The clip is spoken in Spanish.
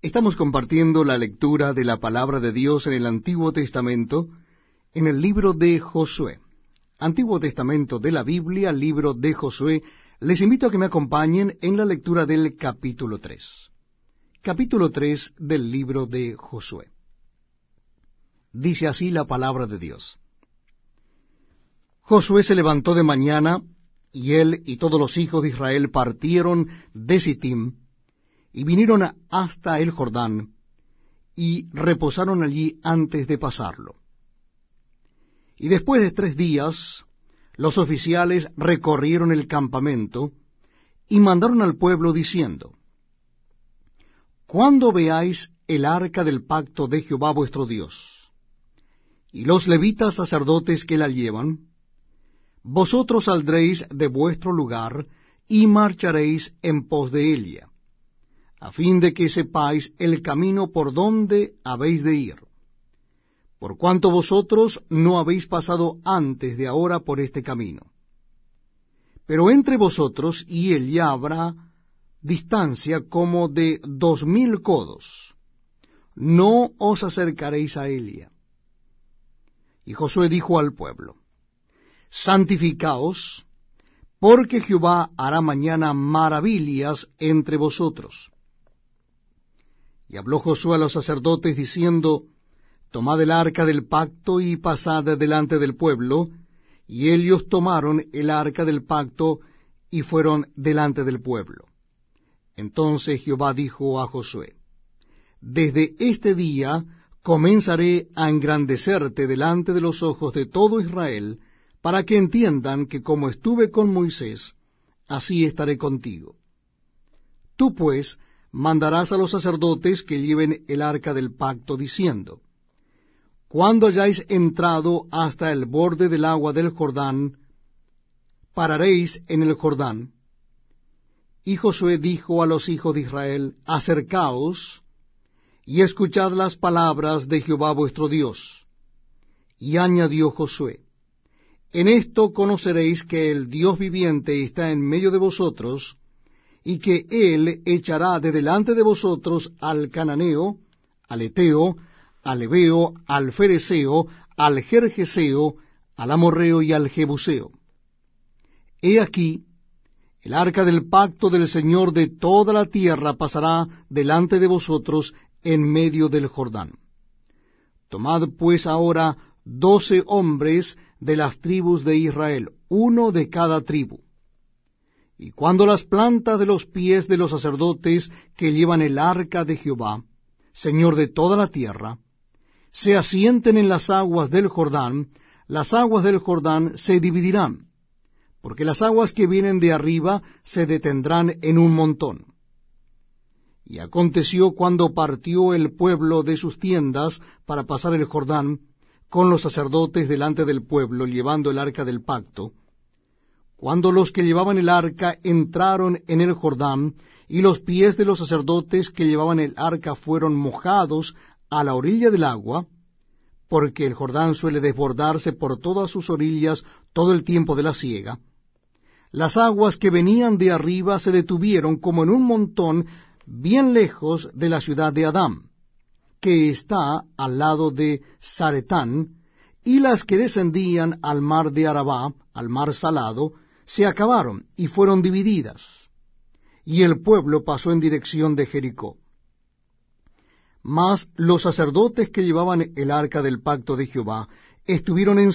Estamos compartiendo la lectura de la palabra de Dios en el Antiguo Testamento, en el libro de Josué. Antiguo Testamento de la Biblia, libro de Josué. Les invito a que me acompañen en la lectura del capítulo 3. Capítulo 3 del libro de Josué. Dice así la palabra de Dios. Josué se levantó de mañana, y él y todos los hijos de Israel partieron de Sittim, y vinieron hasta el Jordán, y reposaron allí antes de pasarlo. Y después de tres días, los oficiales recorrieron el campamento, y mandaron al pueblo diciendo, Cuando veáis el arca del pacto de Jehová vuestro Dios, y los levitas sacerdotes que la llevan, vosotros saldréis de vuestro lugar, y marcharéis en pos de ella a fin de que sepáis el camino por donde habéis de ir, por cuanto vosotros no habéis pasado antes de ahora por este camino. Pero entre vosotros y él ya habrá distancia como de dos mil codos. No os acercaréis a Elia. Y Josué dijo al pueblo, Santificaos, porque Jehová hará mañana maravillas entre vosotros. Y habló Josué a los sacerdotes diciendo, Tomad el arca del pacto y pasad delante del pueblo. Y ellos tomaron el arca del pacto y fueron delante del pueblo. Entonces Jehová dijo a Josué, Desde este día comenzaré a engrandecerte delante de los ojos de todo Israel, para que entiendan que como estuve con Moisés, así estaré contigo. Tú pues mandarás a los sacerdotes que lleven el arca del pacto, diciendo, Cuando hayáis entrado hasta el borde del agua del Jordán, pararéis en el Jordán. Y Josué dijo a los hijos de Israel, Acercaos, y escuchad las palabras de Jehová vuestro Dios. Y añadió Josué, En esto conoceréis que el Dios viviente está en medio de vosotros, y que él echará de delante de vosotros al cananeo, al eteo, al ebeo, al fereceo, al jerjeseo, al amorreo y al jebuseo. He aquí, el arca del pacto del Señor de toda la tierra pasará delante de vosotros en medio del Jordán. Tomad pues ahora doce hombres de las tribus de Israel, uno de cada tribu y cuando las plantas de los pies de los sacerdotes que llevan el arca de Jehová, Señor de toda la tierra, se asienten en las aguas del Jordán, las aguas del Jordán se dividirán, porque las aguas que vienen de arriba se detendrán en un montón. Y aconteció cuando partió el pueblo de sus tiendas para pasar el Jordán, con los sacerdotes delante del pueblo, llevando el arca del pacto, cuando los que llevaban el arca entraron en el Jordán, y los pies de los sacerdotes que llevaban el arca fueron mojados a la orilla del agua, porque el Jordán suele desbordarse por todas sus orillas todo el tiempo de la siega, las aguas que venían de arriba se detuvieron como en un montón bien lejos de la ciudad de Adán, que está al lado de Zaretán, y las que descendían al mar de Arabá, al mar salado, se acabaron y fueron divididas, y el pueblo pasó en dirección de Jericó. Mas los sacerdotes que llevaban el arca del pacto de Jehová estuvieron en